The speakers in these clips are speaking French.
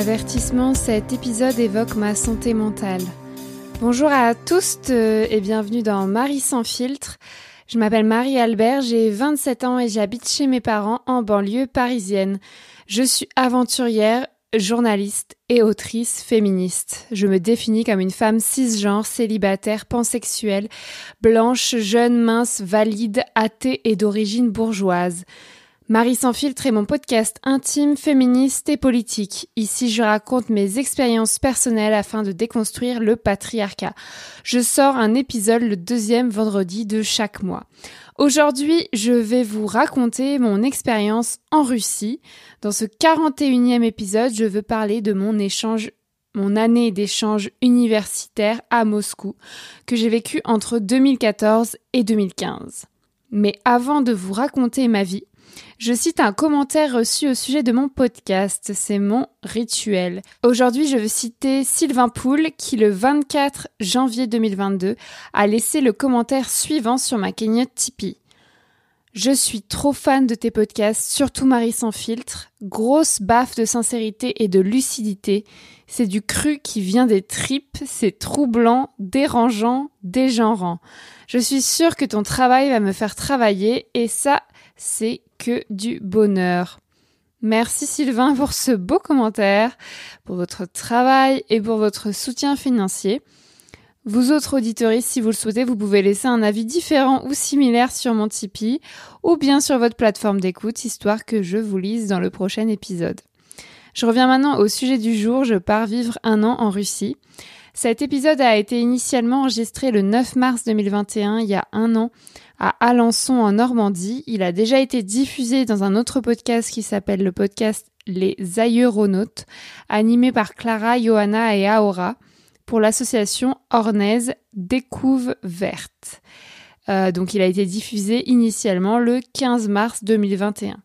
Avertissement, cet épisode évoque ma santé mentale. Bonjour à tous et bienvenue dans Marie sans filtre. Je m'appelle Marie Albert, j'ai 27 ans et j'habite chez mes parents en banlieue parisienne. Je suis aventurière, journaliste et autrice féministe. Je me définis comme une femme cisgenre, célibataire, pansexuelle, blanche, jeune, mince, valide, athée et d'origine bourgeoise. Marie sans filtre est mon podcast intime, féministe et politique. Ici, je raconte mes expériences personnelles afin de déconstruire le patriarcat. Je sors un épisode le deuxième vendredi de chaque mois. Aujourd'hui, je vais vous raconter mon expérience en Russie. Dans ce 41e épisode, je veux parler de mon échange mon année d'échange universitaire à Moscou, que j'ai vécu entre 2014 et 2015. Mais avant de vous raconter ma vie, je cite un commentaire reçu au sujet de mon podcast, c'est mon rituel. Aujourd'hui, je veux citer Sylvain Poul qui le 24 janvier 2022 a laissé le commentaire suivant sur ma cagnotte Tipeee. Je suis trop fan de tes podcasts, surtout Marie sans filtre. Grosse baffe de sincérité et de lucidité. C'est du cru qui vient des tripes, c'est troublant, dérangeant, dégenrant. Je suis sûre que ton travail va me faire travailler et ça, c'est que du bonheur. Merci Sylvain pour ce beau commentaire, pour votre travail et pour votre soutien financier. Vous autres auditeurs, si vous le souhaitez, vous pouvez laisser un avis différent ou similaire sur mon Tipeee ou bien sur votre plateforme d'écoute, histoire que je vous lise dans le prochain épisode. Je reviens maintenant au sujet du jour, je pars vivre un an en Russie. Cet épisode a été initialement enregistré le 9 mars 2021, il y a un an, à Alençon en Normandie. Il a déjà été diffusé dans un autre podcast qui s'appelle le podcast Les Aéronautes, animé par Clara, Johanna et Aora pour l'association Ornaise Découve Verte. Euh, donc il a été diffusé initialement le 15 mars 2021.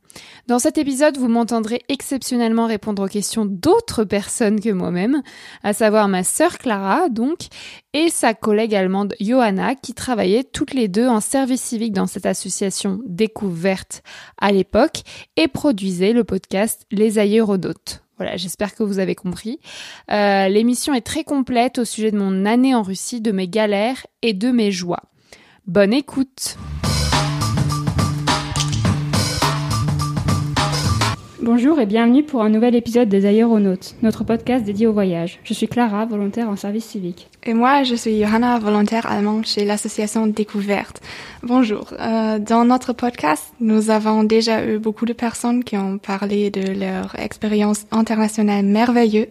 Dans cet épisode, vous m'entendrez exceptionnellement répondre aux questions d'autres personnes que moi-même, à savoir ma sœur Clara, donc, et sa collègue allemande Johanna, qui travaillaient toutes les deux en service civique dans cette association découverte à l'époque et produisaient le podcast Les Aéronautes. Voilà, j'espère que vous avez compris. Euh, l'émission est très complète au sujet de mon année en Russie, de mes galères et de mes joies. Bonne écoute Bonjour et bienvenue pour un nouvel épisode des Aéronautes, notre podcast dédié au voyage. Je suis Clara, volontaire en service civique. Et moi, je suis Johanna, volontaire allemande chez l'association Découverte. Bonjour. Euh, dans notre podcast, nous avons déjà eu beaucoup de personnes qui ont parlé de leur expérience internationale merveilleuse,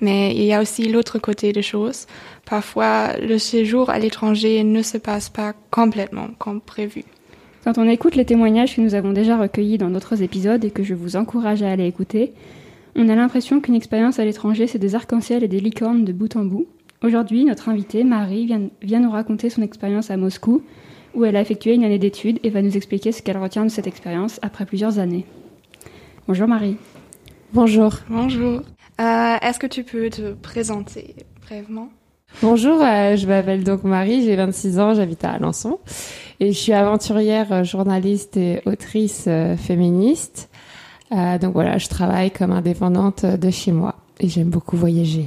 mais il y a aussi l'autre côté des choses. Parfois, le séjour à l'étranger ne se passe pas complètement comme prévu. Quand on écoute les témoignages que nous avons déjà recueillis dans d'autres épisodes et que je vous encourage à aller écouter, on a l'impression qu'une expérience à l'étranger, c'est des arcs-en-ciel et des licornes de bout en bout. Aujourd'hui, notre invitée, Marie, vient, vient nous raconter son expérience à Moscou, où elle a effectué une année d'études et va nous expliquer ce qu'elle retient de cette expérience après plusieurs années. Bonjour Marie. Bonjour. Bonjour. Euh, Est-ce que tu peux te présenter brièvement? Bonjour, euh, je m'appelle donc Marie, j'ai 26 ans, j'habite à Alençon et je suis aventurière, euh, journaliste et autrice euh, féministe. donc voilà, je travaille comme indépendante de chez moi et j'aime beaucoup voyager.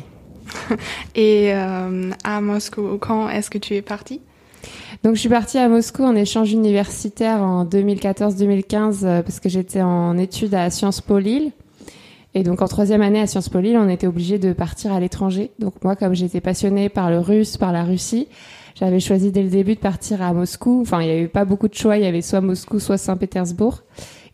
et à Moscou, quand est-ce que tu es partie? Donc je suis partie à Moscou en échange universitaire en 2014-2015 parce que j'étais en études à Sciences Po Lille. Et donc en troisième année à Sciences Po Lille, on était obligé de partir à l'étranger. Donc moi, comme j'étais passionnée par le russe, par la Russie, j'avais choisi dès le début de partir à Moscou. Enfin, il n'y avait pas beaucoup de choix. Il y avait soit Moscou, soit Saint-Pétersbourg.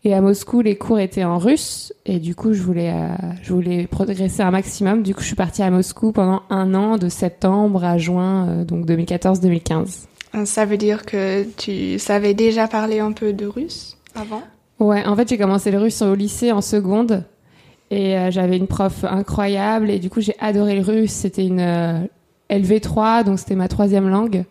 Et à Moscou, les cours étaient en russe. Et du coup, je voulais, euh, je voulais progresser un maximum. Du coup, je suis partie à Moscou pendant un an, de septembre à juin, euh, donc 2014-2015. Ça veut dire que tu savais déjà parler un peu de russe avant? Ouais, en fait, j'ai commencé le russe au lycée en seconde. Et euh, j'avais une prof incroyable et du coup j'ai adoré le russe. C'était une euh, LV3, donc c'était ma troisième langue.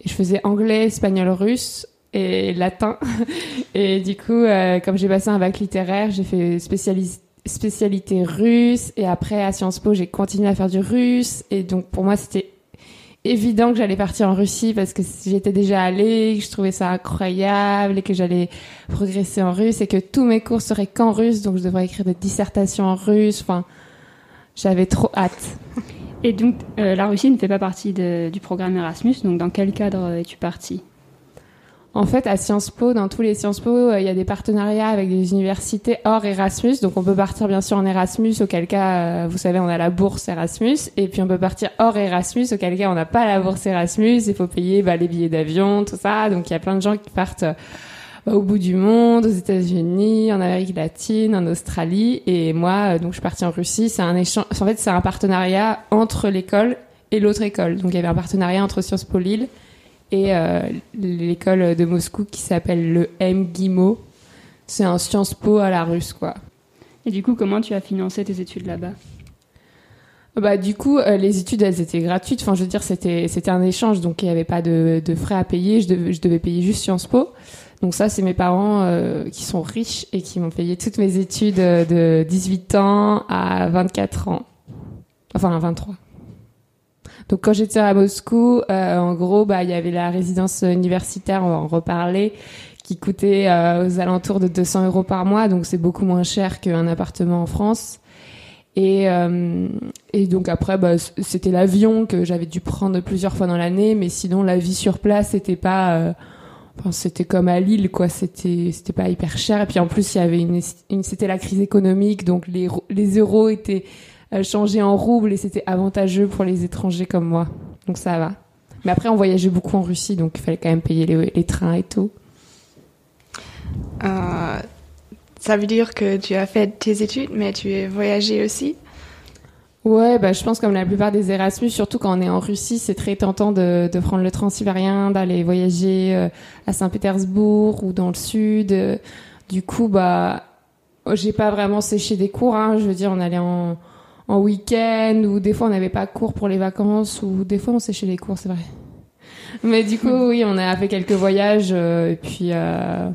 Et je faisais anglais, espagnol, russe et latin. et du coup, euh, comme j'ai passé un bac littéraire, j'ai fait spécialité russe. Et après à Sciences Po, j'ai continué à faire du russe. Et donc pour moi, c'était évident que j'allais partir en Russie parce que j'étais déjà allée, que je trouvais ça incroyable et que j'allais progresser en russe et que tous mes cours seraient qu'en russe, donc je devrais écrire des dissertations en russe. Enfin, J'avais trop hâte. Et donc, la Russie ne fait pas partie du programme Erasmus, donc dans quel cadre es-tu partie? En fait, à Sciences Po, dans tous les Sciences Po, il y a des partenariats avec des universités hors Erasmus. Donc, on peut partir bien sûr en Erasmus, auquel cas, vous savez, on a la bourse Erasmus. Et puis, on peut partir hors Erasmus, auquel cas, on n'a pas la bourse Erasmus. Il faut payer bah, les billets d'avion, tout ça. Donc, il y a plein de gens qui partent bah, au bout du monde, aux États-Unis, en Amérique latine, en Australie. Et moi, donc, je suis partie en Russie. C'est un échange. En fait, c'est un partenariat entre l'école et l'autre école. Donc, il y avait un partenariat entre Sciences Po Lille et euh, l'école de Moscou qui s'appelle le MGIMO. C'est un Sciences Po à la russe, quoi. Et du coup, comment tu as financé tes études là-bas? Bah du coup euh, les études elles étaient gratuites. Enfin je veux dire c'était c'était un échange donc il n'y avait pas de, de, frais à payer. Je devais, je devais payer juste Sciences Po. Donc ça c'est mes parents euh, qui sont riches et qui m'ont payé toutes mes études de 18 ans à 24 ans. Enfin à 23 donc quand j'étais à Moscou, euh, en gros, bah il y avait la résidence universitaire, on va en reparler, qui coûtait euh, aux alentours de 200 euros par mois, donc c'est beaucoup moins cher qu'un appartement en France. Et, euh, et donc après, bah, c'était l'avion que j'avais dû prendre plusieurs fois dans l'année, mais sinon la vie sur place, c'était pas, enfin, c'était comme à Lille, quoi. C'était, c'était pas hyper cher. Et puis en plus, il y avait une, une c'était la crise économique, donc les, les euros étaient changer en rouble et c'était avantageux pour les étrangers comme moi. Donc ça va. Mais après, on voyageait beaucoup en Russie, donc il fallait quand même payer les, trains et tout. Euh, ça veut dire que tu as fait tes études, mais tu es voyagé aussi? Ouais, bah, je pense comme la plupart des Erasmus, surtout quand on est en Russie, c'est très tentant de, de prendre le transsibérien, d'aller voyager euh, à Saint-Pétersbourg ou dans le sud. Du coup, bah, j'ai pas vraiment séché des cours. Hein. Je veux dire, on allait en, en week-end ou des fois on n'avait pas cours pour les vacances ou des fois on séchait les cours, c'est vrai. Mais du coup, oui, on a fait quelques voyages euh, et puis euh,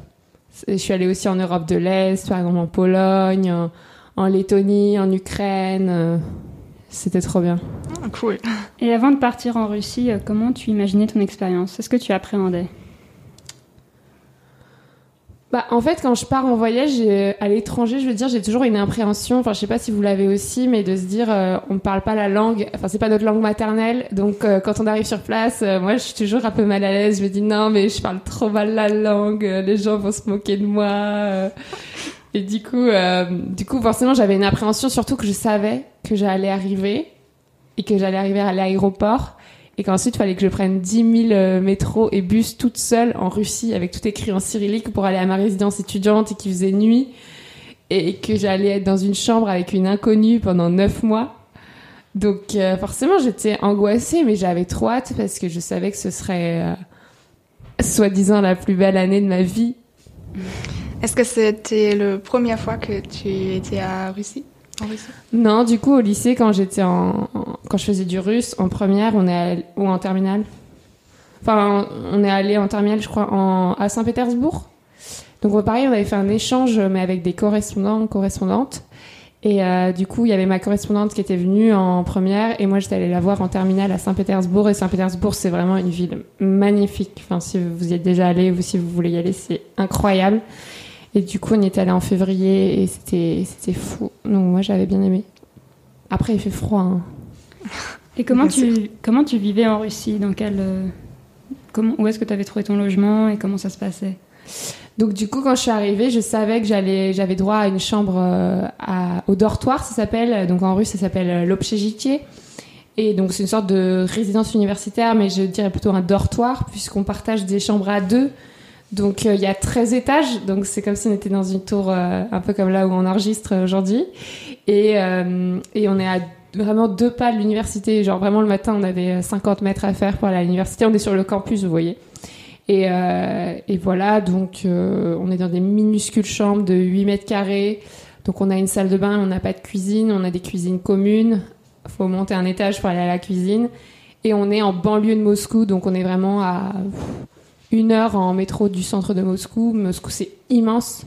je suis allée aussi en Europe de l'Est, par exemple en Pologne, en, Lettonie, en Ukraine. Euh, c'était trop bien. Ah, cool. Et avant de partir en Russie, comment tu imaginais ton expérience? Est-ce que tu appréhendais? Bah, en fait, quand je pars en voyage à l'étranger, je veux dire, j'ai toujours une appréhension. Enfin, je sais pas si vous l'avez aussi, mais de se dire, euh, on parle pas la langue. Enfin, c'est pas notre langue maternelle. Donc, euh, quand on arrive sur place, euh, moi, je suis toujours un peu mal à l'aise. Je me dis non, mais je parle trop mal la langue. les gens vont se moquer de moi. Et du coup, du coup, forcément, j'avais une appréhension, surtout que je savais que j'allais arriver et que j'allais arriver à l'aéroport et qu'ensuite il fallait que je prenne 10 000 euh, métros et bus toute seule en Russie avec tout écrit en cyrillique pour aller à ma résidence étudiante et qui faisait nuit et que j'allais être dans une chambre avec une inconnue pendant 9 mois. Donc euh, forcément j'étais angoissée mais j'avais trop hâte parce que je savais que ce serait euh, soi-disant la plus belle année de ma vie. Est-ce que c'était la première fois que tu étais à Russie? Non, du coup, au lycée, quand j'étais en, quand je faisais du russe, en première, on est ou en terminale. Enfin, on est allé en terminale, je crois, en, à Saint-Pétersbourg. Donc, pareil, on avait fait un échange, mais avec des correspondants, correspondantes. Et euh, du coup, il y avait ma correspondante qui était venue en première, et moi, j'étais allée la voir en terminale à Saint-Pétersbourg. Et Saint-Pétersbourg, c'est vraiment une ville magnifique. Enfin, si vous y êtes déjà allé ou si vous voulez y aller, c'est incroyable. Et du coup, on y est allé en février et c'était, c'était fou. Donc, moi, j'avais bien aimé. Après, il fait froid. Hein. Et comment tu, comment tu vivais en Russie? Dans quel, euh, comment, Où est-ce que tu avais trouvé ton logement et comment ça se passait? Donc du coup, quand je suis arrivée, je savais que j'allais, j'avais droit à une chambre euh, au dortoir, ça s'appelle. Donc en russe, ça s'appelle euh, l'obchejitier. Et donc c'est une sorte de résidence universitaire, mais je dirais plutôt un dortoir, puisqu'on partage des chambres à deux. Donc euh, il y a 13 étages, donc c'est comme si on était dans une tour euh, un peu comme là où on enregistre aujourd'hui. Et, euh, et on est à vraiment deux pas de l'université. Genre vraiment le matin, on avait 50 mètres à faire pour aller à l'université. On est sur le campus, vous voyez. Et, et voilà, donc on est dans des minuscules chambres de 8 mètres carrés. Donc on a une salle de bain, on n'a pas de cuisine, on a des cuisines communes. Faut monter un étage pour aller à la cuisine. Et on est en banlieue de Moscou, donc on est vraiment à une heure en métro du centre de Moscou. Moscou, c'est immense.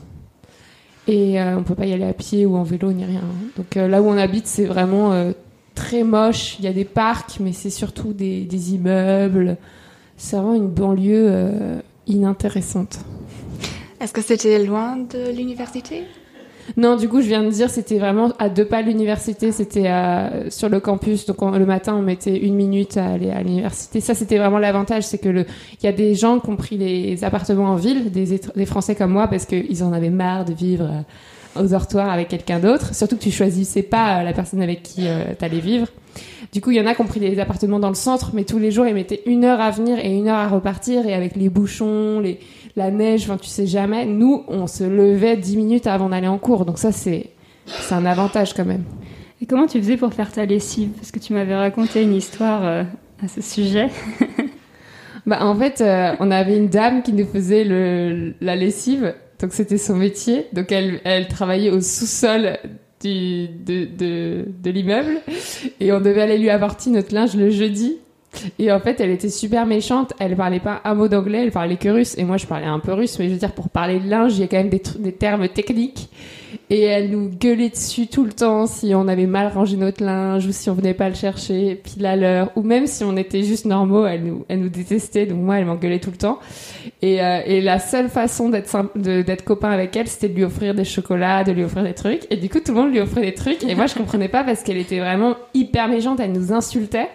Et euh, on peut pas y aller à pied ou en vélo ni rien. Donc euh, là où on habite, c'est vraiment euh, très moche. Il y a des parcs, mais c'est surtout des, des immeubles. C'est vraiment une banlieue inintéressante. Est-ce que c'était loin de l'université? Non, du coup, je viens de dire, c'était vraiment à deux pas de l'université, c'était sur le campus. Donc le matin, on mettait une minute à aller à l'université. Ça, c'était vraiment l'avantage, c'est que le, il y a des gens qui ont pris les appartements en ville, des, des Français comme moi, parce qu'ils en avaient marre de vivre euh, aux dortoirs avec quelqu'un d'autre. Surtout que tu choisissais pas euh, la personne avec qui euh, tu allais vivre. Du coup, il y en a qui ont pris des appartements dans le centre, mais tous les jours, ils mettaient une heure à venir et une heure à repartir. Et avec les bouchons, les, la neige, enfin, tu sais jamais. Nous, on se levait dix minutes avant d'aller en cours. Donc ça, c'est, c'est un avantage quand même. Et comment tu faisais pour faire ta lessive? Parce que tu m'avais raconté une histoire à ce sujet. bah, en fait, on avait une dame qui nous faisait le, la lessive. Donc c'était son métier. Donc elle, elle travaillait au sous-sol du, de, de, de l'immeuble et on devait aller lui apporter notre linge le jeudi. Et en fait, elle était super méchante. Elle parlait pas un mot d'anglais, elle parlait que russe. Et moi, je parlais un peu russe, mais je veux dire, pour parler de linge, il y a quand même des, des termes techniques. Et elle nous gueulait dessus tout le temps si on avait mal rangé notre linge ou si on venait pas le chercher pile à l'heure. Ou même si on était juste normaux elle nous elle nous détestait. Donc moi elle m'engueulait tout le temps. Et, euh, et la seule façon d'être copain avec elle c'était de lui offrir des chocolats de lui offrir des trucs. Et du coup tout le monde lui offrait des trucs. Et moi je comprenais pas parce qu'elle était vraiment hyper méchante. Elle nous insultait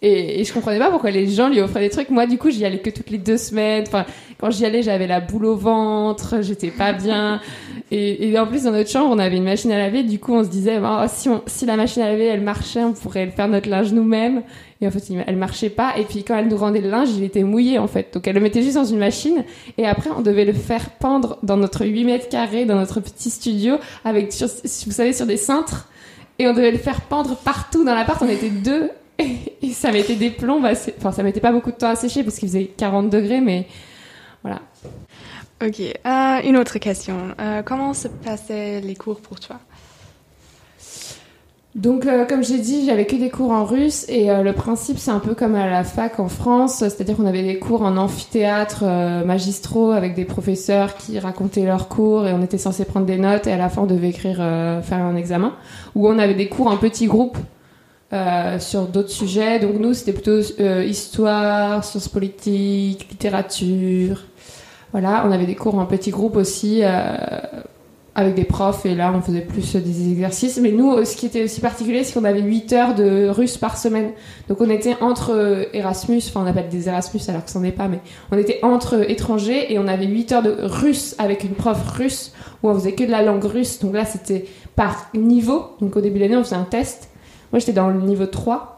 et, et, je comprenais pas pourquoi les gens lui offraient des trucs. Moi, du coup, j'y allais que toutes les deux semaines. Enfin, quand j'y allais, j'avais la boule au ventre, j'étais pas bien. Et, et, en plus, dans notre chambre, on avait une machine à laver. Du coup, on se disait, oh, si, on, si la machine à laver, elle marchait, on pourrait faire notre linge nous-mêmes. Et en fait, elle marchait pas. Et puis, quand elle nous rendait le linge, il était mouillé, en fait. Donc, elle le mettait juste dans une machine. Et après, on devait le faire pendre dans notre 8 mètres carrés, dans notre petit studio, avec, vous savez, sur des cintres. Et on devait le faire pendre partout dans l'appart. On était deux et ça mettait des plombs. Bah, enfin, ça mettait pas beaucoup de temps à sécher parce qu'il faisait 40 degrés, mais voilà. Ok. Euh, une autre question. Euh, comment se passaient les cours pour toi? Donc, euh, comme j'ai dit, j'avais que des cours en russe et le principe, c'est un peu comme à la fac en France, c'est-à-dire qu'on avait des cours en amphithéâtre magistraux avec des professeurs qui racontaient leurs cours et on était censé prendre des notes et à la fin on devait écrire, faire un examen. Ou on avait des cours en petits groupes euh, sur d'autres sujets. Donc nous, c'était plutôt euh, histoire, sciences politiques, littérature. Voilà, on avait des cours en petits groupes aussi euh, avec des profs et là, on faisait plus des exercices. Mais nous, ce qui était aussi particulier, c'est qu'on avait 8 heures de russe par semaine. Donc on était entre Erasmus, enfin on appelle des Erasmus alors que c'en est pas, mais on était entre étrangers et on avait 8 heures de russe avec une prof russe où on faisait que de la langue russe. Donc là, c'était par niveau. Donc au début de l'année, on faisait un test moi, j'étais dans le niveau 3.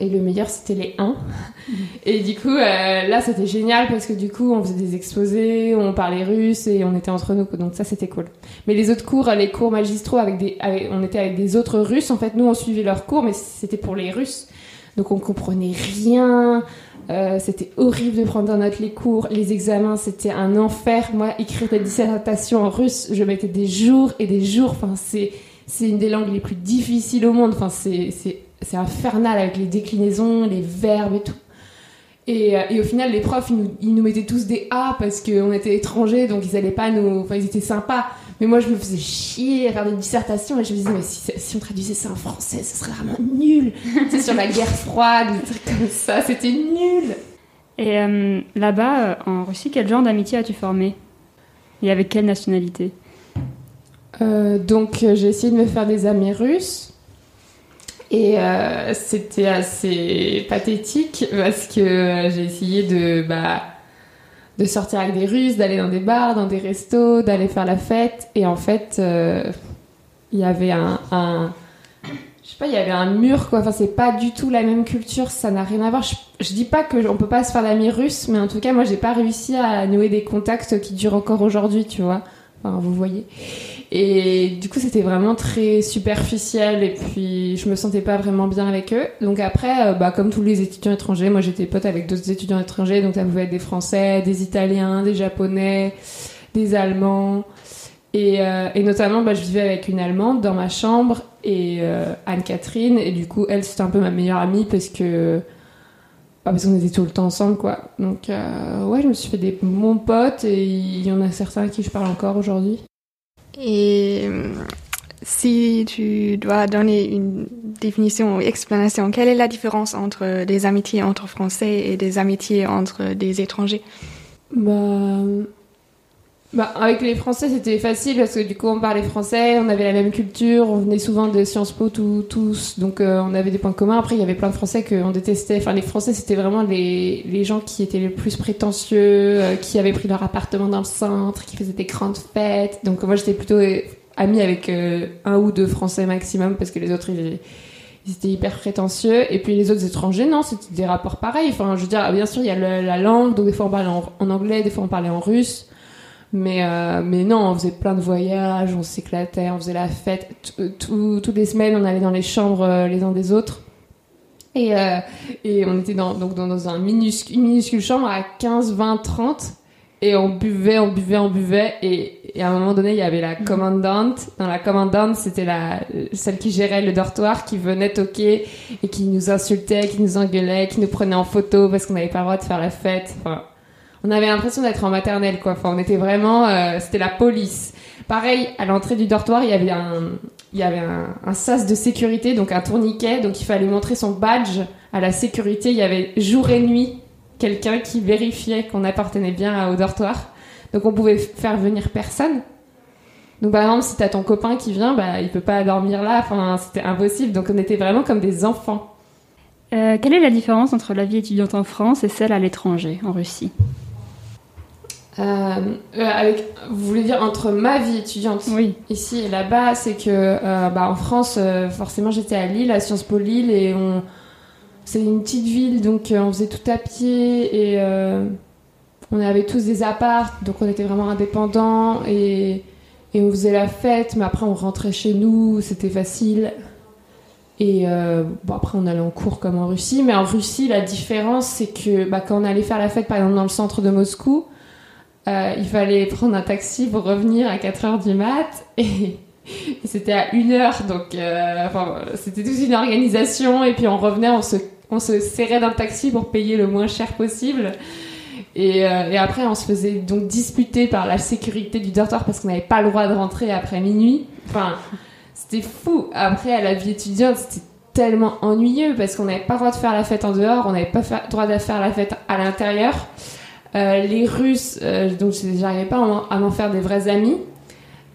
Et le meilleur, c'était les 1. Et du coup, euh, là, c'était génial parce que du coup, on faisait des exposés, on parlait russe et on était entre nous. Donc ça, c'était cool. Mais les autres cours, les cours magistraux, avec des, on était avec des autres Russes. En fait, nous, on suivait leurs cours, mais c'était pour les Russes. Donc on comprenait rien. Euh, c'était horrible de prendre en note les cours. Les examens, c'était un enfer. Moi, écrire des dissertations en russe, je mettais des jours et des jours. Enfin, c'est c'est une des langues les plus difficiles au monde. Enfin, c'est infernal avec les déclinaisons, les verbes et tout. Et, euh, et au final, les profs, ils nous, ils nous, mettaient tous des A parce qu'on était étrangers, donc ils allaient pas nous. Enfin, ils étaient sympas. Mais moi, je me faisais chier à faire des dissertations et je me disais, mais si, on traduisait ça en français, ce serait vraiment nul. c'est sur la guerre froide, des trucs comme ça, c'était nul. Et euh, là-bas, euh, en Russie, quel genre d'amitié as-tu formé? Et avec quelle nationalité? Donc euh, j'ai essayé de me faire des amis russes. Et euh, c'était assez pathétique parce que j'ai essayé de, bah, de sortir avec des Russes, d'aller dans des bars, dans des restos, d'aller faire la fête. Et en fait, il y avait un, un, je sais pas, il y avait un mur quoi. Enfin, c'est pas du tout la même culture, ça n'a rien à voir. Je, je dis pas que on peut pas se faire d'amis russes, mais en tout cas, moi, j'ai pas réussi à nouer des contacts qui durent encore aujourd'hui, tu vois. Enfin, vous voyez. Et du coup, c'était vraiment très superficiel et puis je me sentais pas vraiment bien avec eux. Donc après, euh, bah, comme tous les étudiants étrangers, moi j'étais pote avec d'autres étudiants étrangers, donc ça pouvait être des Français, des Italiens, des Japonais, des Allemands. Et, euh, et notamment, bah, je vivais avec une Allemande dans ma chambre et euh, Anne-Catherine. Et du coup, elle, c'était un peu ma meilleure amie parce que bah, parce qu'on était tout le temps ensemble, quoi. Donc, ouais, je me suis fait des bons potes et il y en a certains à qui je parle encore aujourd'hui. Et euh, si tu dois donner une définition ou explanation, quelle est la différence entre des amitiés entre Français et des amitiés entre des étrangers? Bah, bah, avec les Français, c'était facile parce que du coup, on parlait français, on avait la même culture, on venait souvent de Sciences Po tous, donc euh, on avait des points communs. Après, il y avait plein de Français qu'on détestait. Enfin, les Français, c'était vraiment les, les gens qui étaient les plus prétentieux, euh, qui avaient pris leur appartement dans le centre, qui faisaient des grandes fêtes. Donc moi, j'étais plutôt euh, amie avec un ou deux Français maximum parce que les autres, ils, étaient hyper prétentieux. Et puis les autres étrangers, non, c'était des rapports pareils. Enfin, je veux dire, bien sûr, il y a la langue, donc des fois on parlait en anglais, des fois on parlait en russe. Mais, euh, mais non, on faisait plein de voyages, on s'éclatait, on faisait la fête. toutes les semaines, on allait dans les chambres euh, les uns des autres. Et, euh, et on était dans, donc dans, un minuscule, une minuscule chambre à 15, 20, 30. Et on buvait, on buvait, on buvait. Et, et à un moment donné, il y avait la commandante. Dans la commandante, c'était la, celle qui gérait le dortoir, qui venait toquer et qui nous insultait, qui nous engueulait, qui nous prenait en photo parce qu'on n'avait pas le droit de faire la fête. Enfin, on avait l'impression d'être en maternelle, quoi. Enfin, on était vraiment, euh, c'était la police. Pareil, à l'entrée du dortoir, il y avait un, il y avait un, sas de sécurité, donc un tourniquet, donc il fallait montrer son badge à la sécurité. Il y avait jour et nuit quelqu'un qui vérifiait qu'on appartenait bien au dortoir. Donc on pouvait faire venir personne. Donc par exemple, si t'as ton copain qui vient, bah il peut pas dormir là. Enfin, c'était impossible. Donc on était vraiment comme des enfants. Euh, quelle est la différence entre la vie étudiante en France et celle à l'étranger, en Russie? Euh, euh, avec, vous voulez dire entre ma vie étudiante oui. ici et là-bas, c'est que euh, bah, en France, forcément, j'étais à Lille, à Sciences Po Lille, et on, c'est une petite ville, donc on faisait tout à pied et on avait tous des apparts, donc on était vraiment indépendants et, et on faisait la fête, mais après on rentrait chez nous, c'était facile. Et bon, après, on allait en cours comme en Russie. Mais en Russie, la différence, c'est que bah, quand on allait faire la fête, par exemple, dans le centre de Moscou, euh, il fallait prendre un taxi pour revenir à 4h du mat et, c'était à 1h donc euh, c'était toute une organisation et puis on revenait on se, on se serrait d'un taxi pour payer le moins cher possible. Et, euh, et, après on se faisait donc disputer par la sécurité du dortoir parce qu'on n'avait pas le droit de rentrer après minuit. Enfin c'était fou. Après à la vie étudiante c'était tellement ennuyeux parce qu'on n'avait pas le droit de faire la fête en dehors on n'avait pas le droit de faire la fête à l'intérieur les Russes, euh, donc j'arrivais pas à m'en faire des vrais amis.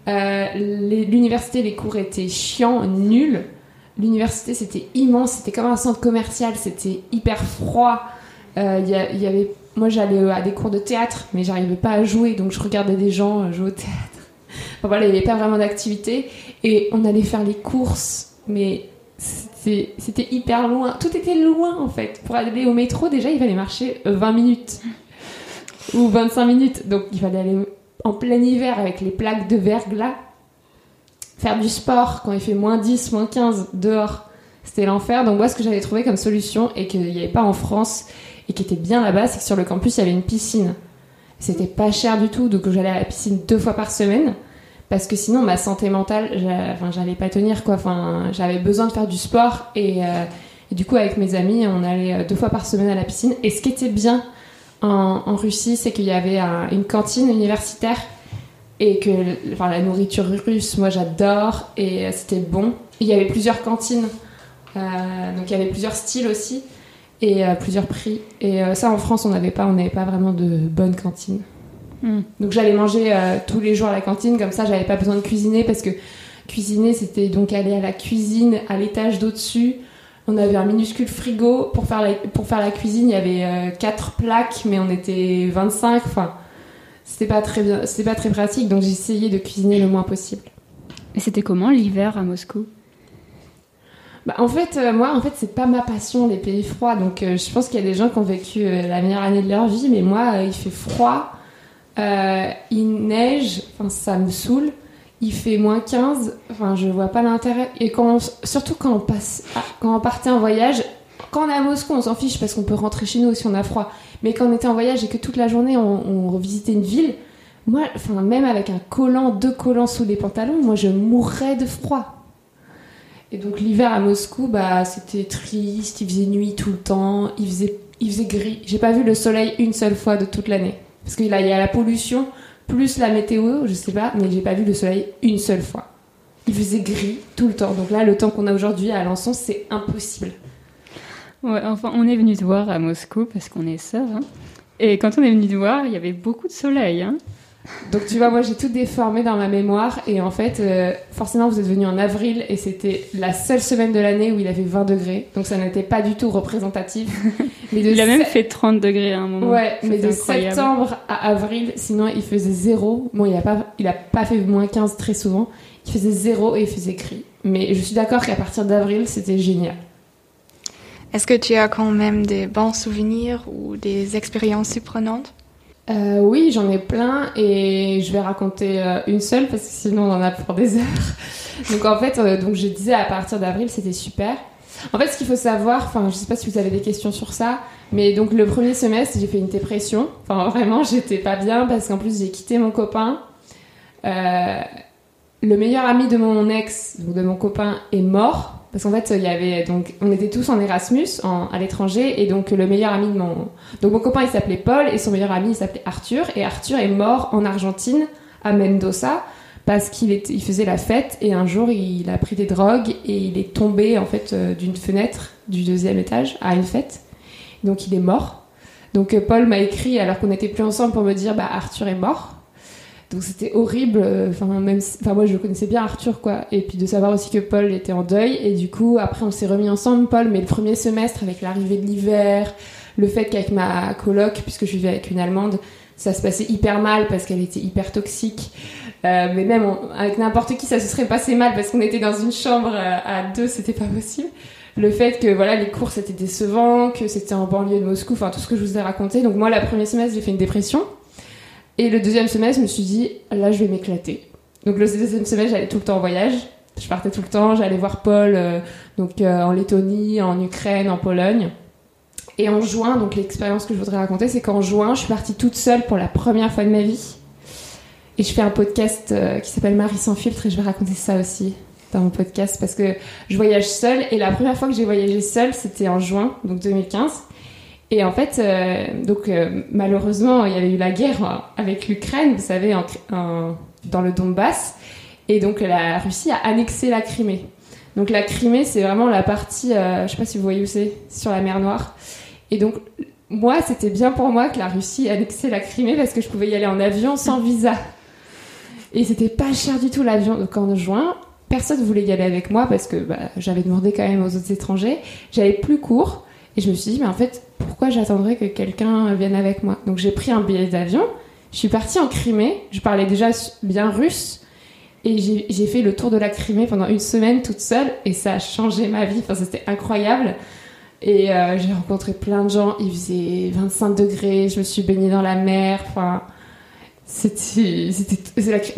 Euh, l'université, les cours étaient chiants, nuls. L'université, c'était immense, c'était comme un centre commercial, c'était hyper froid. Il y, avait, moi, j'allais à des cours de théâtre, mais j'arrivais pas à jouer, donc je regardais des gens jouer au théâtre. Enfin, voilà, il n'y avait pas vraiment d'activité. Et on allait faire les courses, mais c'était hyper loin. Tout était loin, en fait. Pour aller au métro, déjà, il fallait marcher 20 minutes ou 25 minutes. Donc il fallait aller en plein hiver avec les plaques de verglas, faire du sport quand il fait moins 10, moins 15 dehors. C'était l'enfer. Donc moi, ce que j'avais trouvé comme solution et qu'il n'y avait pas en France et qui était bien là-bas, c'est que sur le campus, il y avait une piscine. C'était pas cher du tout, donc j'allais à la piscine deux fois par semaine. Parce que sinon, ma santé mentale, j'allais pas tenir quoi. Enfin, j'avais besoin de faire du sport et, euh, et, du coup, avec mes amis, on allait euh, deux fois par semaine à la piscine. Et ce qui était bien, en, Russie, c'est qu'il y avait une cantine universitaire et que enfin, la nourriture russe, moi j'adore et c'était bon. Il y avait plusieurs cantines, euh, donc il y avait plusieurs styles aussi et euh, plusieurs prix. Et euh, ça en France on n'avait pas, on n'avait pas vraiment de bonnes cantines. Hmm. Donc j'allais manger tous les jours à la cantine, comme ça j'avais pas besoin de cuisiner parce que cuisiner c'était donc aller à la cuisine à l'étage d'au-dessus on avait un minuscule frigo pour faire la, pour faire la cuisine. Il y avait euh, quatre plaques, mais on était 25. Enfin, c'était pas très bien, c'était pas très pratique. Donc essayé de cuisiner le moins possible. Et c'était comment l'hiver à Moscou? Bah, en fait, euh, moi, en fait, c'est pas ma passion les pays froids. Donc, euh, je pense qu'il y a des gens qui ont vécu la meilleure année de leur vie, mais moi, il fait froid, il neige, enfin, ça me saoule il fait moins 15, enfin je vois pas l'intérêt. Et surtout quand on passe, quand on partait en voyage, quand on est à Moscou, on s'en fiche parce qu'on peut rentrer chez nous si on a froid. Mais quand on était en voyage et que toute la journée on, revisitait une ville, moi, enfin même avec un collant, deux collants sous les pantalons, moi je mourrais de froid. Et donc l'hiver à Moscou, bah c'était triste, il faisait nuit tout le temps, il faisait, il faisait gris. J'ai pas vu le soleil une seule fois de toute l'année. Parce qu'il y a la pollution, plus la météo, je sais pas, mais j'ai pas vu le soleil une seule fois. Il faisait gris tout le temps. Donc là, le temps qu'on a aujourd'hui à Alençon, c'est impossible. Ouais, enfin, on est venu te voir à Moscou parce qu'on est sœurs. Hein. Et quand on est venu te voir, il y avait beaucoup de soleil. Hein. Donc tu vois, moi j'ai tout déformé dans ma mémoire et en fait, euh, forcément vous êtes venu en avril et c'était la seule semaine de l'année où il avait 20 degrés, donc ça n'était pas du tout représentatif. Mais il a même fait 30 degrés à un moment. Ouais, mais de septembre à avril, sinon il faisait zéro. Bon, il a pas, il a pas fait moins 15 très souvent. Il faisait zéro et il faisait gris. Mais je suis d'accord qu'à partir d'avril, c'était génial. Est-ce que tu as quand même des bons souvenirs ou des expériences surprenantes? Euh, Oui, j'en ai plein et je vais raconter euh, une seule parce que sinon on en a pour des heures. donc en fait, euh, donc je disais à partir d'avril, c'était super. En fait, ce qu'il faut savoir, enfin, je sais pas si vous avez des questions sur ça, mais donc le premier semestre, j'ai fait une dépression. Enfin, vraiment, j'étais pas bien parce qu'en plus j'ai quitté mon copain. le meilleur ami de mon ex, donc de mon copain, est mort parce qu'en fait, il y avait donc on était tous en Erasmus à l'étranger et donc le meilleur ami de mon donc mon copain il s'appelait Paul et son meilleur ami il s'appelait Arthur et Arthur est mort en Argentine à Mendoza parce qu'il il faisait la fête et un jour il a pris des drogues et il est tombé en fait euh, d'une fenêtre du deuxième étage à une fête. Donc il est mort. Donc euh, Paul m'a écrit alors qu'on n'était plus ensemble pour me dire bah Arthur est mort donc c'était horrible. Euh, enfin, même, moi je connaissais bien Arthur quoi. Et puis de savoir aussi que Paul était en deuil. Et du coup après on s'est remis ensemble Paul. Mais le premier semestre avec l'arrivée de l'hiver, le fait qu'avec ma coloc, puisque je vivais avec une Allemande, ça se passait hyper mal parce qu'elle était hyper toxique. Euh, mais même avec n'importe qui ça se serait passé mal parce qu'on était dans une chambre euh, à deux, c'était pas possible. Le fait que voilà les cours c'était décevant, que c'était en banlieue de Moscou, enfin tout ce que je vous ai raconté. Donc moi la première semestre j'ai fait une dépression. Et le deuxième semestre, je me suis dit, là, je vais m'éclater. Donc le deuxième semestre, j'allais tout le temps en voyage. Je partais tout le temps, j'allais voir Paul euh, donc euh, en Lettonie, en Ukraine, en Pologne. Et en juin, donc l'expérience que je voudrais raconter, c'est qu'en juin, je suis partie toute seule pour la première fois de ma vie. Et je fais un podcast euh, qui s'appelle Marie sans filtre et je vais raconter ça aussi dans mon podcast parce que je voyage seule et la première fois que j'ai voyagé seule, c'était en juin, donc 2015. Et en fait, euh, donc euh, malheureusement, il y avait eu la guerre avec l'Ukraine, vous savez, dans le Donbass, et donc la Russie a annexé la Crimée. Donc la Crimée, c'est vraiment la partie, euh, je ne sais pas si vous voyez où c'est, sur la mer Noire. Et donc moi, c'était bien pour moi que la Russie annexait la Crimée parce que je pouvais y aller en avion sans visa. Et c'était pas cher du tout l'avion. Donc en juin, personne ne voulait y aller avec moi parce que bah, j'avais demandé quand même aux autres étrangers. J'avais plus court. Et je me suis dit, mais en fait, pourquoi j'attendrais que quelqu'un vienne avec moi? Donc j'ai pris un billet d'avion, je suis partie en Crimée, je parlais déjà bien russe, et j'ai fait le tour de la Crimée pendant une semaine toute seule, et ça a changé ma vie, enfin, c'était incroyable. Et euh, j'ai rencontré plein de gens, il faisait 25 degrés, je me suis baignée dans la mer, enfin... C'était,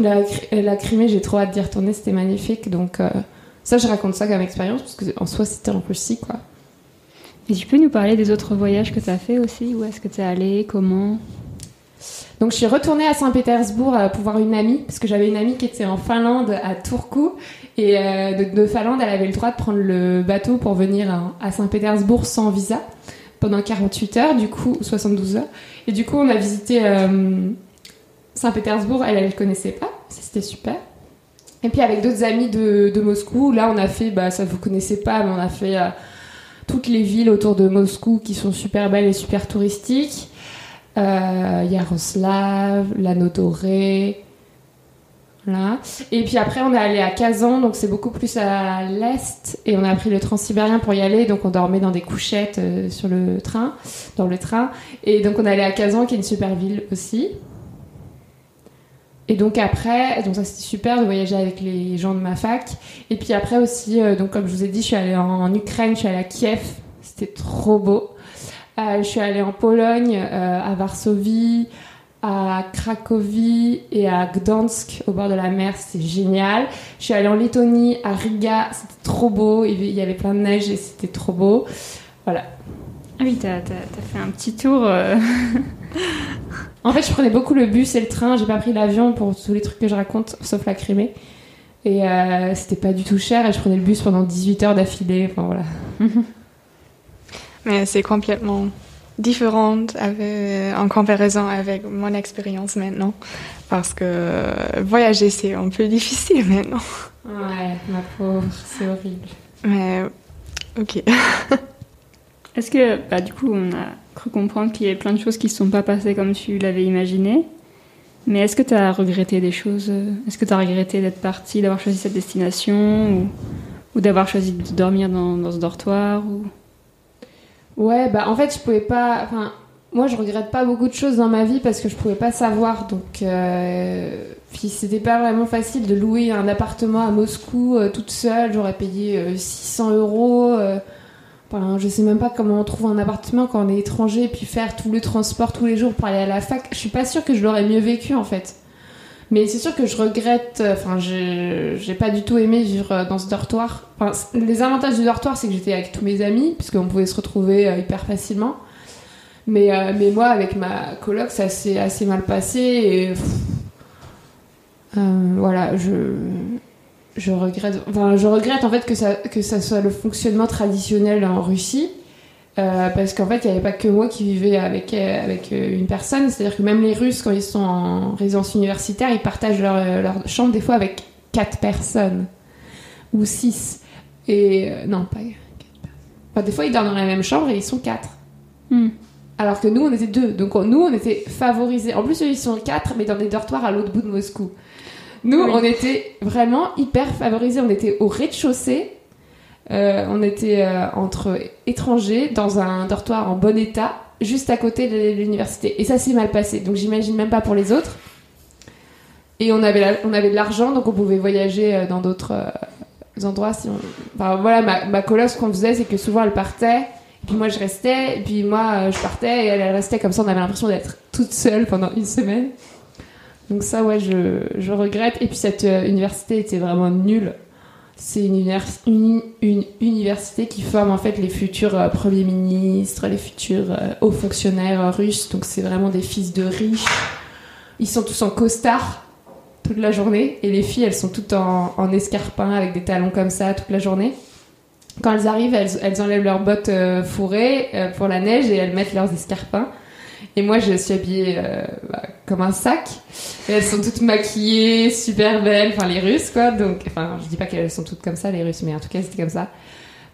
la, la, Crimée, j'ai trop hâte d'y retourner, c'était magnifique. Donc, euh, ça, je raconte ça comme expérience, parce qu'en soi, c'était en Russie, quoi. Et tu peux nous parler des autres voyages que tu as fait aussi? Où est-ce que tu es allé? Comment? Donc je suis retournée à Saint-Pétersbourg euh, pour voir une amie, parce que j'avais une amie qui était en Finlande, à Turku, et euh, de, Finlande, elle avait le droit de prendre le bateau pour venir à, Saint-Pétersbourg sans visa pendant 48 heures, du coup 72 heures. Et du coup on a visité euh, Saint-Pétersbourg, elle elle ne connaissait pas, c'était super. Et puis avec d'autres amis de, Moscou, là on a fait, bah ça vous connaissez pas, mais on a fait toutes les villes autour de Moscou qui sont super belles et super touristiques. Euh, Yaroslav, l'anneau doré. Et puis après, on est allé à Kazan, donc c'est beaucoup plus à l'est, et on a pris le transsibérien pour y aller, donc on dormait dans des couchettes euh, sur le train, dans le train. Et donc on est allé à Kazan, qui est une super ville aussi. Et donc après, donc ça c'était super de voyager avec les gens de ma fac. Et puis après aussi, euh, donc comme je vous ai dit, je suis allée en, Ukraine, je suis allée à Kiev, c'était trop beau. Euh, je suis allée en Pologne, euh, à Varsovie, à Cracovie et à Gdansk au bord de la mer, c'était génial. Je suis allée en Lettonie, à Riga, c'était trop beau, il y avait plein de neige et c'était trop beau. Voilà. Ah oui, t'as as, fait un petit tour. En fait, je prenais beaucoup le bus et le train. J'ai pas pris l'avion pour tous les trucs que je raconte, sauf la Crimée. Et euh, c'était pas du tout cher. Et je prenais le bus pendant 18 heures d'affilée. Enfin voilà. Mais c'est complètement différent en comparaison avec mon expérience maintenant. Parce que voyager, c'est un peu difficile maintenant. Ouais, ma pauvre, c'est horrible. Mais ok. Est-ce que, bah, du coup, on a cru comprendre qu'il y avait plein de choses qui ne se sont pas passées comme tu l'avais imaginé. Mais est-ce que tu as regretté des choses Est-ce que tu as regretté d'être partie, d'avoir choisi cette destination ou, d'avoir choisi de dormir dans, ce dortoir ou... Ouais, bah en fait, je pouvais pas. Enfin, moi, je regrette pas beaucoup de choses dans ma vie parce que je pouvais pas savoir. Donc, euh... c'était pas vraiment facile de louer un appartement à Moscou euh, toute seule. J'aurais payé 600 euh, euros. Je sais même pas comment on trouve un appartement quand on est étranger, et puis faire tout le transport tous les jours pour aller à la fac. Je suis pas sûre que je l'aurais mieux vécu en fait. Mais c'est sûr que je regrette. Euh, enfin, j'ai pas du tout aimé vivre euh, dans ce dortoir. Les avantages du dortoir, c'est que j'étais avec tous mes amis, puisqu'on pouvait se retrouver euh, hyper facilement. Mais, mais moi, avec ma coloc, ça s'est assez mal passé. Voilà, je je regrette, enfin, je regrette en fait que ça, que ça soit le fonctionnement traditionnel en Russie. Euh, parce qu'en fait, il n'y avait pas que moi qui vivais avec, euh, avec euh, une personne. C'est-à-dire que même les Russes, quand ils sont en résidence universitaire, ils partagent leur, leur chambre des fois avec quatre personnes. Ou six. Et non, pas quatre Enfin, des fois, ils dorment dans la même chambre et ils sont quatre. Hmm. Alors que nous, on était deux. Donc nous, on était favorisés. En plus, eux, ils sont quatre, mais dans des dortoirs à l'autre bout de Moscou. Nous, on était vraiment hyper favorisés. On était au rez-de-chaussée. Euh, on était euh, entre étrangers dans un dortoir en bon état, juste à côté de l'université. Et ça s'est mal passé. Donc j'imagine même pas pour les autres. Et on avait, on avait de l'argent, donc on pouvait voyager euh, dans d'autres endroits. Si enfin, voilà, ma, ma colosse, ce qu'on faisait, c'est que souvent elle partait. Et puis moi je restais, et puis moi je partais, et elle, elle restait comme ça. On avait l'impression d'être toute seule pendant une semaine. Donc ça, ouais, je, je regrette. Et puis cette euh, université était vraiment nulle. C'est une, une, une, université qui forme en fait les futurs euh, premiers ministres, les futurs euh, hauts fonctionnaires russes. Donc c'est vraiment des fils de riches. Ils sont tous en costard toute la journée. Et les filles, elles sont toutes en, escarpins avec des talons comme ça toute la journée. Quand elles arrivent, elles, elles enlèvent leurs bottes fourrées pour la neige et elles mettent leurs escarpins. Et moi, je suis habillée bah, comme un sac. Elles sont toutes maquillées, super belles, enfin les Russes, quoi. Donc, enfin, je dis pas qu'elles sont toutes comme ça, les Russes, mais en tout cas, c'était comme ça.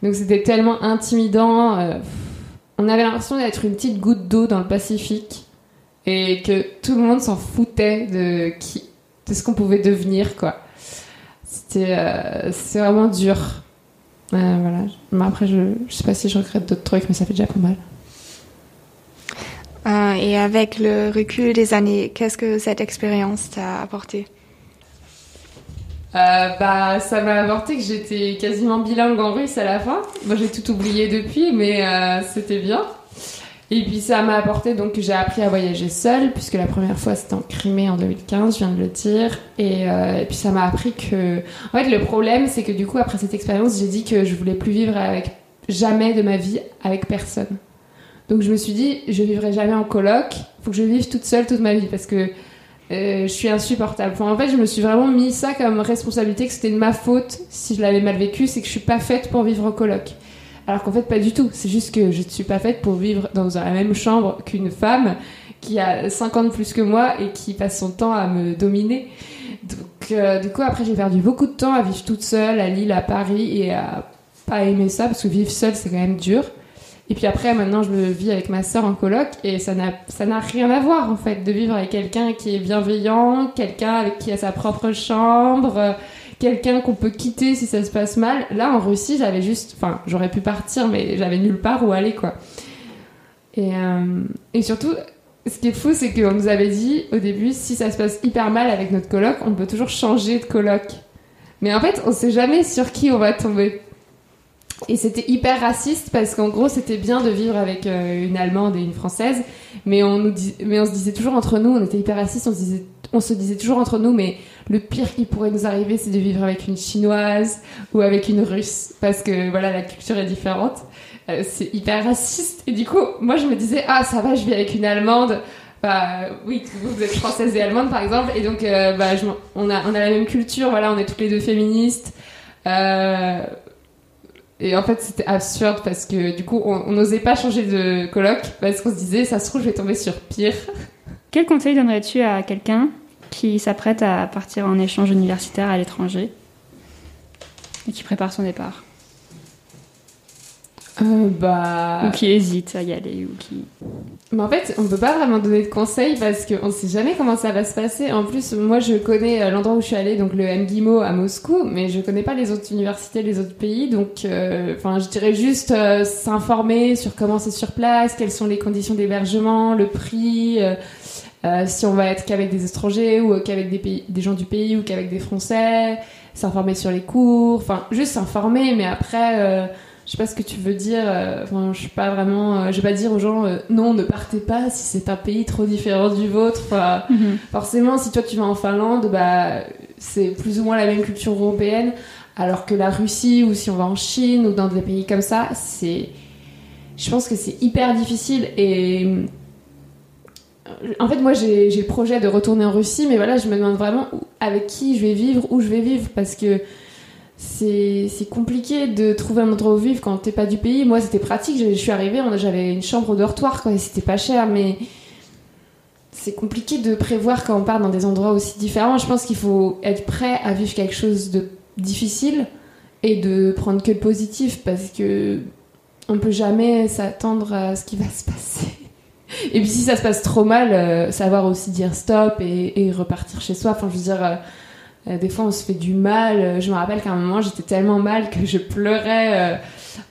Donc, c'était tellement intimidant. Euh, on avait l'impression d'être une petite goutte d'eau dans le Pacifique et que tout le monde s'en foutait de qui, de ce qu'on pouvait devenir, quoi. C'était, euh, c'est vraiment dur. voilà. Mais après, je, je sais pas si je regrette d'autres trucs, mais ça fait déjà pas mal. Euh, et avec le recul des années, qu'est-ce que cette expérience t'a apporté euh, bah, ça m'a apporté que j'étais quasiment bilingue en russe à la fin. Moi, j'ai tout oublié depuis, mais euh, c'était bien. Et puis, ça m'a apporté donc que j'ai appris à voyager seule, puisque la première fois c'était en Crimée en 2015, je viens de le dire. Et, et puis, ça m'a appris que. En fait, le problème, c'est que du coup, après cette expérience, j'ai dit que je voulais plus vivre avec jamais de ma vie avec personne. Donc je me suis dit, je vivrai jamais en coloc, faut que je vive toute seule toute ma vie parce que euh, je suis insupportable. en fait, je me suis vraiment mis ça comme responsabilité, que c'était de ma faute si je l'avais mal vécu, c'est que je suis pas faite pour vivre en coloc. Alors qu'en fait, pas du tout. C'est juste que je ne suis pas faite pour vivre dans la même chambre qu'une femme qui a 50 ans de plus que moi et qui passe son temps à me dominer. Donc, euh, du coup, après, j'ai perdu beaucoup de temps à vivre toute seule à Lille, à Paris et à pas aimer ça parce que vivre seule, c'est quand même dur. Et puis après, maintenant, je vis avec ma sœur en coloc et ça n'a, rien à voir en fait de vivre avec quelqu'un qui est bienveillant, quelqu'un qui a sa propre chambre, quelqu'un qu'on peut quitter si ça se passe mal. Là, en Russie, j'avais juste, enfin, j'aurais pu partir, mais j'avais nulle part où aller quoi. Et, euh, et surtout, ce qui est fou, c'est qu'on nous avait dit au début, si ça se passe hyper mal avec notre coloc, on peut toujours changer de coloc. Mais en fait, on sait jamais sur qui on va tomber. Et c'était hyper raciste parce qu'en gros, c'était bien de vivre avec euh, une Allemande et une Française, mais on, nous mais on se disait toujours entre nous, on était hyper raciste, on se, disait, on se disait toujours entre nous, mais le pire qui pourrait nous arriver, c'est de vivre avec une Chinoise ou avec une Russe, parce que voilà, la culture est différente. Euh, c'est hyper raciste. Et du coup, moi, je me disais, ah, ça va, je vis avec une Allemande. Bah, oui, vous, êtes française et allemande, par exemple, et donc, euh, bah, on, a, on a la même culture, voilà, on est toutes les deux féministes. Euh, et en fait, c'était absurde parce que du coup, on n'osait pas changer de coloc parce qu'on se disait, ça se trouve, je vais tomber sur pire. Quel conseil donnerais-tu à quelqu'un qui s'apprête à partir en échange universitaire à l'étranger et qui prépare son départ? Euh, bah... Ou qui hésite à y aller, ou qui... Mais en fait, on peut pas vraiment donner de conseils parce qu'on sait jamais comment ça va se passer. En plus, moi, je connais euh, l'endroit où je suis allée, donc le MGIMO à Moscou, mais je connais pas les autres universités, les autres pays. Donc, euh, je dirais juste s'informer sur comment c'est sur place, quelles sont les conditions d'hébergement, le prix, si on va être qu'avec des étrangers ou qu'avec des, pays, des gens du pays ou qu'avec des Français, s'informer sur les cours, enfin, juste s'informer, mais après je sais pas ce que tu veux dire. Euh, enfin, je suis pas vraiment. Euh, je vais pas dire aux gens euh, non, ne partez pas si c'est un pays trop différent du vôtre. Mhm. Forcément, si toi tu vas en Finlande, bah c'est plus ou moins la même culture européenne, alors que la Russie ou si on va en Chine ou dans des pays comme ça, c'est. Je pense que c'est hyper difficile et. En fait, moi, j'ai le projet de retourner en Russie, mais voilà, je me demande vraiment avec qui je vais vivre, où je vais vivre, parce que c'est compliqué de trouver un endroit où vivre quand t'es pas du pays. Moi, c'était pratique. Je suis arrivée, j'avais une chambre au dortoir, quoi, et c'était pas cher, mais c'est compliqué de prévoir quand on part dans des endroits aussi différents. Je pense qu'il faut être prêt à vivre quelque chose de difficile et de prendre que le positif parce que on peut jamais s'attendre à ce qui va se passer. Et puis si ça se passe trop mal, euh, savoir aussi dire stop et, repartir chez soi. Enfin, je veux dire, euh, euh, des fois, on se fait du mal. Euh, je me rappelle qu'à un moment, j'étais tellement mal que je pleurais euh,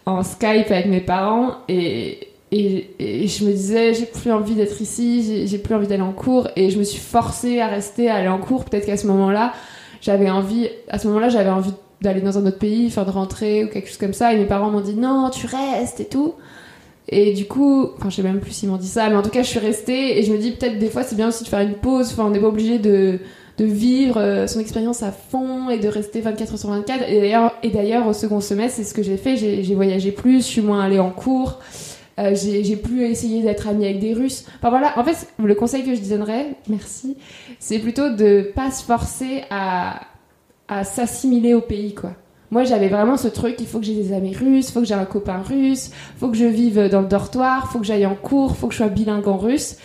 en Skype avec mes parents et, et, je me disais, j'ai plus envie d'être ici, j'ai plus envie d'aller en cours et je me suis forcée à rester, à aller en cours. Peut-être qu'à ce moment-là, j'avais envie, à ce moment-là, j'avais envie d'aller dans un autre pays, faire de rentrer ou quelque chose comme ça. Et mes parents m'ont dit non, tu restes et tout. Et du coup, enfin, je sais même plus s'ils m'ont dit ça, mais en tout cas, je suis restée et je me dis peut-être des fois, c'est bien aussi de faire une pause. Enfin, on n'est pas obligé de de vivre euh, son expérience à fond et de rester 24 sur 24. Et d'ailleurs, au second semestre, c'est ce que j'ai fait. J'ai voyagé plus, je suis moins allée en cours. Euh, j'ai plus essayé d'être amie avec des Russes. Enfin voilà, en fait, le conseil que je donnerais, merci, c'est plutôt de pas se forcer à, à s'assimiler au pays, quoi. Moi, j'avais vraiment ce truc, il faut que j'ai des amis russes, faut que j'ai un copain russe, faut que je vive dans le dortoir, faut que j'aille en cours, faut que je sois bilingue en russe.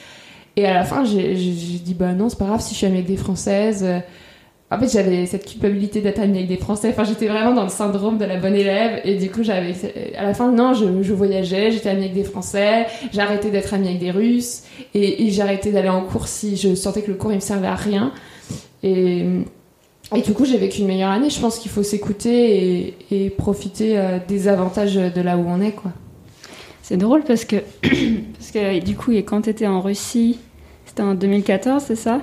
Et à la fin, j'ai dit, bah non, c'est pas grave si je suis amie avec des Françaises. Euh, en fait, j'avais cette culpabilité d'être amie avec des Français. Enfin, j'étais vraiment dans le syndrome de la bonne élève. Et du coup, j'avais, à la fin, non, je, voyageais, j'étais amie avec des Français, arrêté d'être amie avec des Russes, et, et j'ai arrêté d'aller en cours si je sentais que le cours, il me servait à rien. Et, et du coup, j'ai vécu une meilleure année. Je pense qu'il faut s'écouter et, et, profiter euh, des avantages de là où on est, quoi. C'est drôle parce que, parce que du coup, quand tu étais en Russie, c'était en 2014, c'est ça?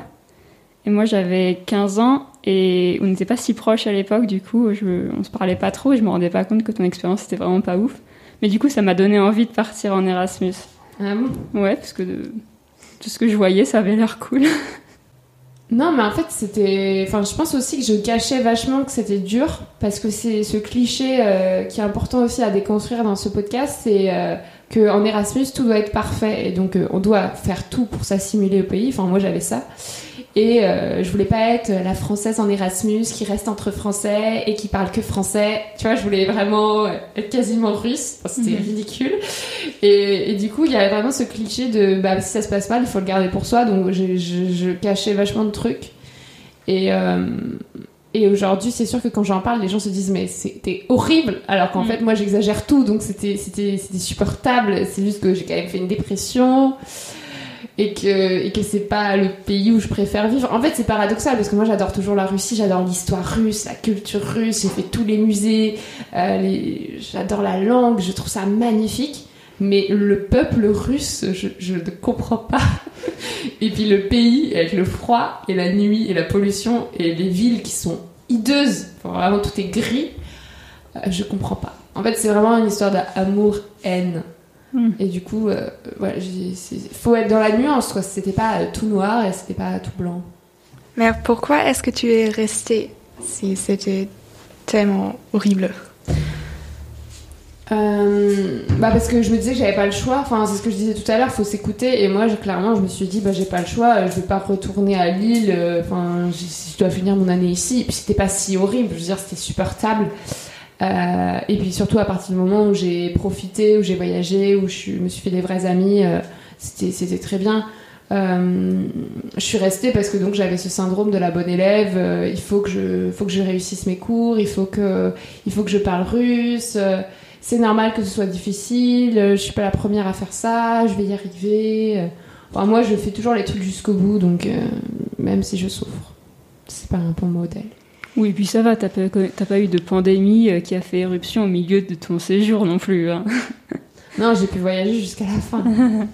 Et moi, j'avais 15 ans et on n'était pas si proches à l'époque, du coup, je, on se parlait pas trop et je me rendais pas compte que ton expérience était vraiment pas ouf. Mais du coup, ça m'a donné envie de partir en Erasmus. Ah bon? Ouais, parce que tout ce que je voyais, ça avait l'air cool. Non, mais en fait, c'était. Enfin, je pense aussi que je cachais vachement que c'était dur, parce que c'est ce cliché euh, qui est important aussi à déconstruire dans ce podcast, c'est euh, qu'en Erasmus, tout doit être parfait, et donc euh, on doit faire tout pour s'assimiler au pays. Enfin, moi, j'avais ça. Et euh, je voulais pas être la française en Erasmus qui reste entre français et qui parle que français. Tu vois, je voulais vraiment être quasiment russe. C'était mhm. ridicule. Et, et, du coup, il y avait vraiment ce cliché de bah, si ça se passe mal, il faut le garder pour soi. Donc, je, je, je cachais vachement de trucs. Et, euh, et aujourd'hui, c'est sûr que quand j'en parle, les gens se disent mais c'était horrible. Alors qu'en mhm. fait, moi, j'exagère tout. Donc, c'était c'était supportable. C'est juste que j'ai quand même fait une dépression et que, et que c'est pas le pays où je préfère vivre. En fait, c'est paradoxal parce que moi j'adore toujours la Russie, j'adore l'histoire russe, la culture russe, j'ai fait tous les musées, euh, les... j'adore la langue, je trouve ça magnifique. Mais le peuple russe, je, je ne comprends pas. et puis le pays, avec le froid et la nuit et la pollution et les villes qui sont hideuses, vraiment tout est gris, euh, je comprends pas. En fait, c'est vraiment une histoire d'amour-haine. Hmm. Et du coup, euh, il faut être dans la nuance, quoi. C'était pas euh, tout noir et c'était pas tout blanc. Mais pourquoi est-ce que tu es resté si c'était tellement horrible? Euh, bah parce que je me disais que j'avais pas le choix. Enfin, c'est ce que je disais tout à l'heure. Faut s'écouter. Et moi, clairement, je me suis dit, bah j'ai pas le choix. Je vais pas retourner à Lille. Enfin, je dois finir mon année ici. Et puis c'était pas si horrible. Je veux dire, c'était supportable. Euh, et puis surtout à partir du moment où j'ai profité, où j'ai voyagé, où je me suis fait des vrais amis, euh, c'était très bien. Euh, je suis restée parce que donc j'avais ce syndrome de la bonne élève. il faut que je, faut que je réussisse mes cours. Il faut que, il faut que je parle russe. C'est normal que ce soit difficile, je suis pas la première à faire ça, je vais y arriver. Enfin, moi, je fais toujours les trucs jusqu'au bout, donc même si je souffre, c'est pas un bon modèle. Oui, et puis ça va, t'as pas, pas eu de pandémie euh, qui a fait éruption au milieu de ton séjour non plus. Hein. non, j'ai pu voyager jusqu'à la fin.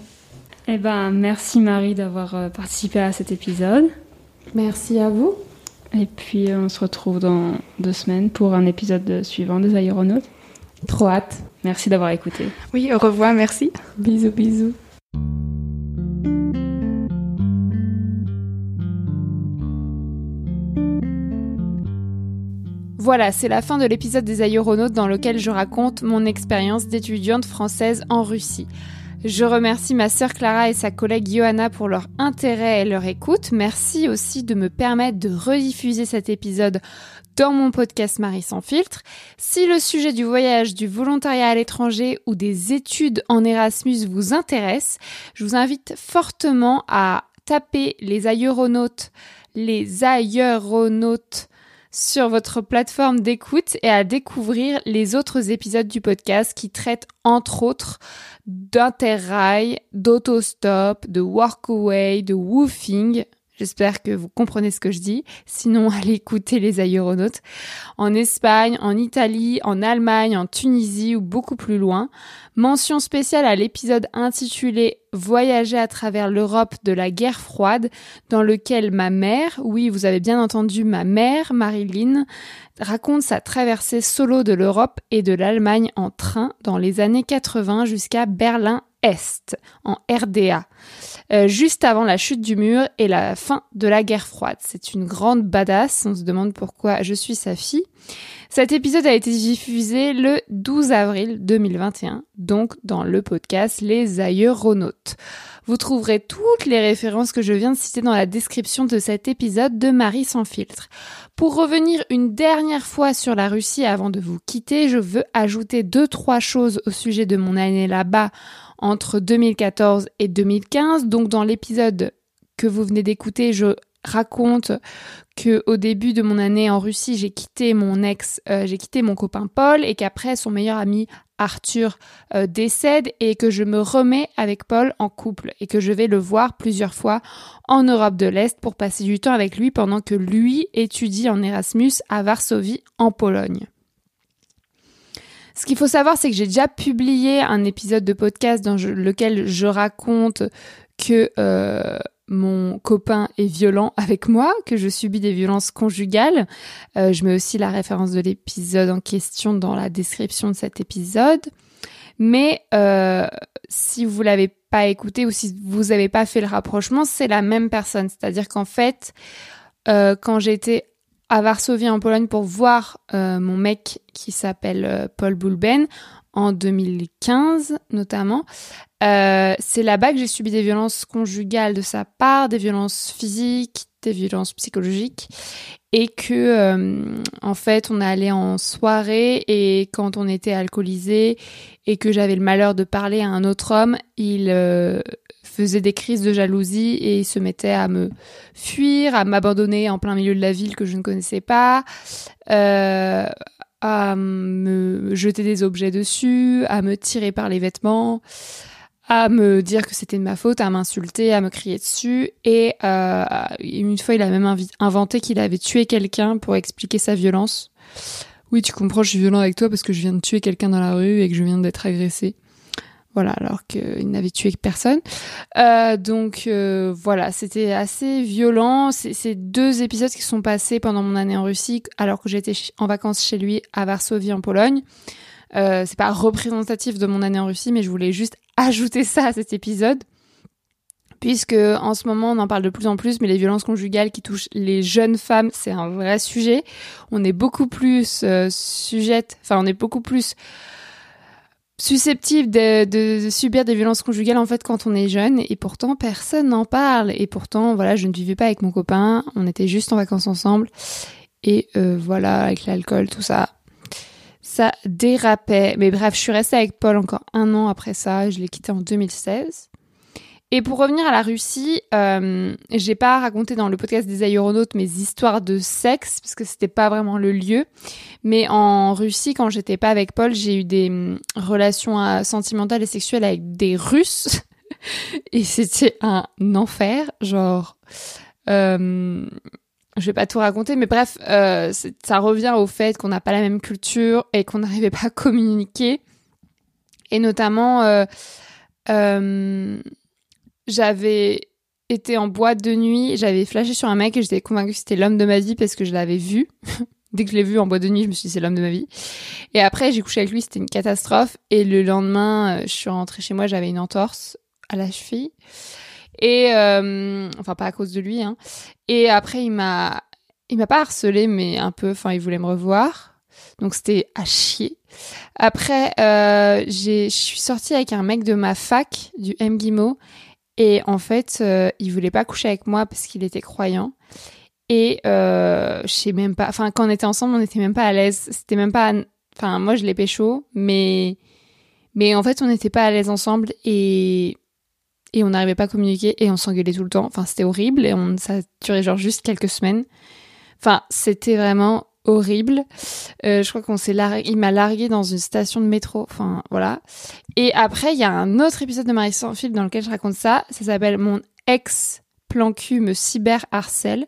eh ben, merci Marie d'avoir euh, participé à cet épisode. Merci à vous. Et puis on se retrouve dans deux semaines pour un épisode suivant des aéronautes. Trop hâte. Merci d'avoir écouté. Oui, au revoir, merci. Bisous, bisous. Voilà, c'est la fin de l'épisode des aéronautes dans lequel je raconte mon expérience d'étudiante française en Russie. Je remercie ma sœur Clara et sa collègue Johanna pour leur intérêt et leur écoute. Merci aussi de me permettre de rediffuser cet épisode dans mon podcast Marie sans filtre. Si le sujet du voyage, du volontariat à l'étranger ou des études en Erasmus vous intéresse, je vous invite fortement à taper les aéronautes, les aéronautes sur votre plateforme d'écoute et à découvrir les autres épisodes du podcast qui traitent entre autres d'interrail, d'autostop, de workaway, de woofing, J'espère que vous comprenez ce que je dis. Sinon, allez écouter les aéronautes. En Espagne, en Italie, en Allemagne, en Tunisie ou beaucoup plus loin. Mention spéciale à l'épisode intitulé Voyager à travers l'Europe de la guerre froide, dans lequel ma mère, oui, vous avez bien entendu ma mère, Marilyn, raconte sa traversée solo de l'Europe et de l'Allemagne en train dans les années 80 jusqu'à Berlin est, en RDA, euh, juste avant la chute du mur et la fin de la guerre froide. C'est une grande badass, on se demande pourquoi je suis sa fille. Cet épisode a été diffusé le 12 avril 2021, donc dans le podcast Les Aéronautes. Vous trouverez toutes les références que je viens de citer dans la description de cet épisode de Marie sans filtre. Pour revenir une dernière fois sur la Russie avant de vous quitter, je veux ajouter deux, trois choses au sujet de mon année là-bas entre 2014 et 2015. Donc dans l'épisode que vous venez d'écouter, je raconte que au début de mon année en Russie, j'ai quitté mon ex, euh, j'ai quitté mon copain Paul et qu'après son meilleur ami Arthur euh, décède et que je me remets avec Paul en couple et que je vais le voir plusieurs fois en Europe de l'Est pour passer du temps avec lui pendant que lui étudie en Erasmus à Varsovie en Pologne. Ce qu'il faut savoir, c'est que j'ai déjà publié un épisode de podcast dans lequel je raconte que euh, mon copain est violent avec moi, que je subis des violences conjugales. Euh, je mets aussi la référence de l'épisode en question dans la description de cet épisode. Mais euh, si vous l'avez pas écouté ou si vous n'avez pas fait le rapprochement, c'est la même personne. C'est-à-dire qu'en fait, quand j'étais à Varsovie en Pologne pour voir euh, mon mec qui s'appelle euh, Paul Boulben en 2015 notamment. Euh, c'est là-bas que j'ai subi des violences conjugales de sa part, des violences physiques, des violences psychologiques et que en fait on allait en soirée et quand on était alcoolisé et que j'avais le malheur de parler à un autre homme, il faisait des crises de jalousie et il se mettait à me fuir, à m'abandonner en plein milieu de la ville que je ne connaissais pas, euh, à me jeter des objets dessus, à me tirer par les vêtements, à me dire que c'était de ma faute, à m'insulter, à me crier dessus. Et euh, une fois, il a même inventé qu'il avait tué quelqu'un pour expliquer sa violence. Oui, tu comprends, je suis violent avec toi parce que je viens de tuer quelqu'un dans la rue et que je viens d'être agressé. Voilà, alors qu'il n'avait tué personne. Euh, donc euh, voilà, c'était assez violent. Ces deux épisodes qui sont passés pendant mon année en Russie, alors que j'étais en vacances chez lui à Varsovie en Pologne. Euh, c'est pas représentatif de mon année en Russie, mais je voulais juste ajouter ça à cet épisode. Puisque en ce moment on en parle de plus en plus, mais les violences conjugales qui touchent les jeunes femmes, c'est un vrai sujet. On est beaucoup plus euh, sujette, enfin on est beaucoup plus susceptible de, subir des violences conjugales en fait quand on est jeune. Et pourtant personne n'en parle. Et pourtant voilà je ne vivais pas avec mon copain. On était juste en vacances ensemble. Et euh, voilà avec l'alcool tout ça. Ça dérapait. Mais bref je suis restée avec Paul encore un an après ça. Je l'ai quitté en 2016 Et pour revenir à la Russie, euh, j'ai pas raconté dans le podcast des aéronautes mes histoires de sexe parce que c'était pas vraiment le lieu. Mais en Russie, quand j'étais pas avec Paul, j'ai eu des hum, relations euh, sentimentales et sexuelles avec des Russes et c'était un enfer. Genre, euh, je vais pas tout raconter, mais bref, euh, ça revient au fait qu'on n'a pas la même culture et qu'on n'arrivait pas à communiquer. Et notamment, euh, euh, j'avais été en boîte de nuit, j'avais flashé sur un mec et j'étais convaincue que c'était l'homme de ma vie parce que je l'avais vu. Dès que je l'ai vu en boîte de nuit, je me suis dit c'est l'homme de ma vie. Et après, j'ai couché avec lui, c'était une catastrophe. Et le lendemain, je suis rentrée chez moi, j'avais une entorse à la cheville. Et euh, enfin pas à cause de lui. Hein. Et après il m'a il m'a pas harcelé mais un peu. Enfin il voulait me revoir. Donc c'était à chier. Après euh, je suis sortie avec un mec de ma fac du MGIMO et en fait euh, il voulait pas coucher avec moi parce qu'il était croyant. Et euh, je sais même pas. Enfin quand on était ensemble on n'était même pas à l'aise. C'était même pas. Enfin moi je l'ai pécho mais mais en fait on n'était pas à l'aise ensemble et et on n'arrivait pas à communiquer et on s'engueulait tout le temps. Enfin, c'était horrible et on, ça duré genre juste quelques semaines. Enfin, c'était vraiment horrible. Euh, je crois qu'on s'est largué, il m'a largué dans une station de métro. Enfin, voilà. Et après, il y a un autre épisode de Marie sans fil dans lequel je raconte ça. Ça s'appelle Mon ex plan cul me cyber harcèle.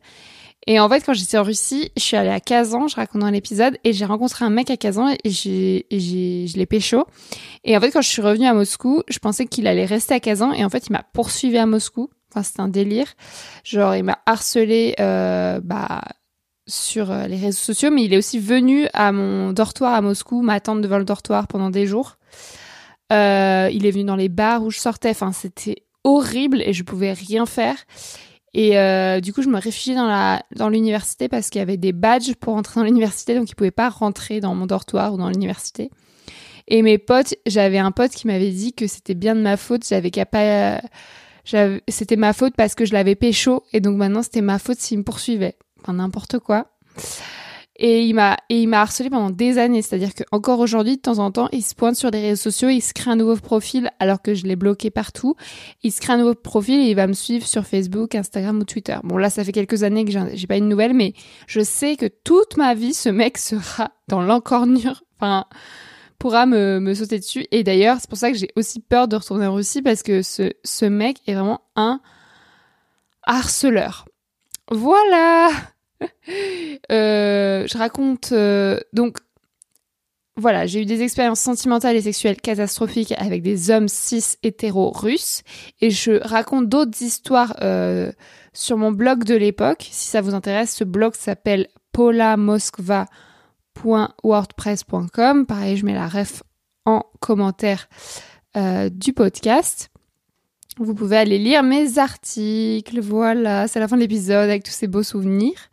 Et en fait, quand j'étais en Russie, je suis allée à Kazan, je raconte dans l'épisode, et j'ai rencontré un mec à Kazan et j'ai, j'ai, je l'ai pécho. Et en fait, quand je suis revenue à Moscou, je pensais qu'il allait rester à Kazan, et en fait, il m'a poursuivi à Moscou. Enfin, c'était un délire. Genre, il m'a harcelé, euh, bah, sur euh, les réseaux sociaux, mais il est aussi venu à mon dortoir à Moscou, m'attendre devant le dortoir pendant des jours. Euh, il est venu dans les bars où je sortais. Enfin, c'était horrible et je pouvais rien faire. Et euh, du coup, je me réfugiais dans la dans l'université parce qu'il y avait des badges pour entrer dans l'université, donc ils pouvaient pas rentrer dans mon dortoir ou dans l'université. Et mes potes, j'avais un pote qui m'avait dit que c'était bien de ma faute, j'avais c'était ma faute parce que je l'avais pécho, et donc maintenant c'était ma faute s'il me poursuivait. Enfin n'importe quoi. Et il m'a et il m'a harcelé pendant des années, c'est-à-dire que encore aujourd'hui de temps en temps, il se pointe sur les réseaux sociaux, il se crée un nouveau profil alors que je l'ai bloqué partout. Il se crée un nouveau profil et il va me suivre sur Facebook, Instagram ou Twitter. Bon là, ça fait quelques années que j'ai pas une nouvelle, mais je sais que toute ma vie, ce mec sera dans l'encornure. Enfin, pourra me, me sauter dessus. Et d'ailleurs, c'est pour ça que j'ai aussi peur de retourner en Russie parce que ce, ce mec est vraiment un harceleur. Voilà euh, je raconte euh, donc voilà, j'ai eu des expériences sentimentales et sexuelles catastrophiques avec des hommes cis hétéros russes et je raconte d'autres histoires euh, sur mon blog de l'époque. Si ça vous intéresse, ce blog s'appelle polamoskva.wordpress.com. Pareil, je mets la ref en commentaire du podcast. Vous pouvez aller lire mes articles. Voilà, c'est la fin de l'épisode avec tous ces beaux souvenirs.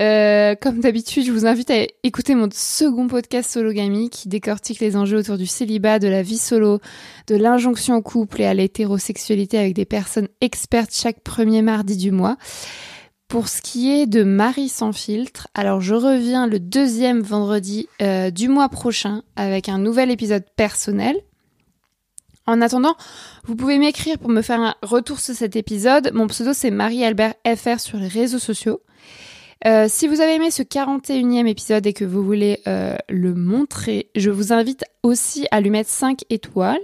Euh, comme d'habitude, je vous invite à écouter mon second podcast Sologamy qui décortique les enjeux autour du célibat, de la vie solo, de l'injonction au couple et à l'hétérosexualité avec des personnes expertes chaque premier mardi du mois. Pour ce qui est de Marie sans filtre, alors je reviens le deuxième vendredi euh, du mois prochain avec un nouvel épisode personnel en attendant, vous pouvez m'écrire pour me faire un retour sur cet épisode. Mon pseudo c'est Marie-Albert FR sur les réseaux sociaux. Euh, si vous avez aimé ce 41e épisode et que vous voulez euh, le montrer, je vous invite aussi à lui mettre 5 étoiles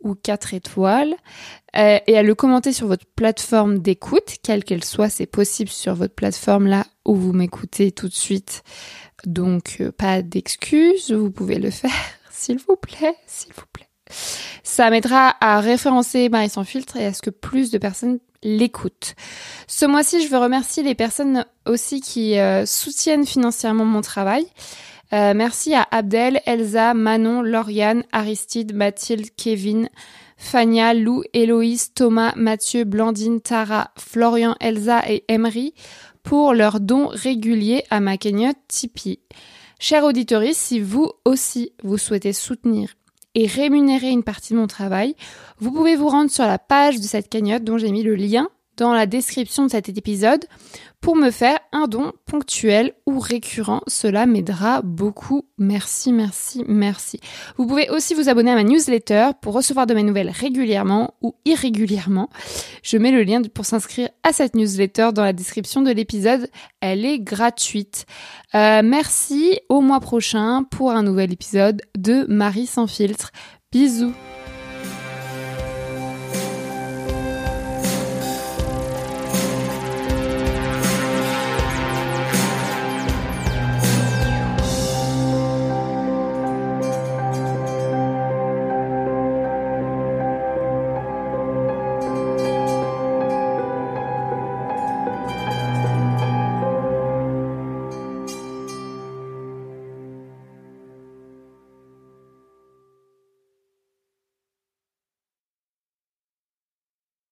ou 4 étoiles euh, et à le commenter sur votre plateforme d'écoute, quelle qu'elle soit, c'est possible sur votre plateforme là où vous m'écoutez tout de suite. Donc pas d'excuses, vous pouvez le faire, s'il vous plaît, s'il vous plaît. Ça m'aidera à référencer Marie sans filtre et à ce que plus de personnes l'écoutent. Ce mois-ci, je veux remercier les personnes aussi qui euh, soutiennent financièrement mon travail. Euh, merci à Abdel, Elsa, Manon, Lauriane, Aristide, Mathilde, Kevin, Fania, Lou, Héloïse, Thomas, Mathieu, Blandine, Tara, Florian, Elsa et Emery pour leurs dons réguliers à ma cagnotte Tipeee. Chers auditeurs, si vous aussi vous souhaitez soutenir et rémunérer une partie de mon travail, vous pouvez vous rendre sur la page de cette cagnotte dont j'ai mis le lien dans la description de cet épisode pour me faire un don ponctuel ou récurrent. Cela m'aidera beaucoup. Merci, merci, merci. Vous pouvez aussi vous abonner à ma newsletter pour recevoir de mes nouvelles régulièrement ou irrégulièrement. Je mets le lien pour s'inscrire à cette newsletter dans la description de l'épisode. Elle est gratuite. Euh, merci au mois prochain pour un nouvel épisode de Marie sans filtre. Bisous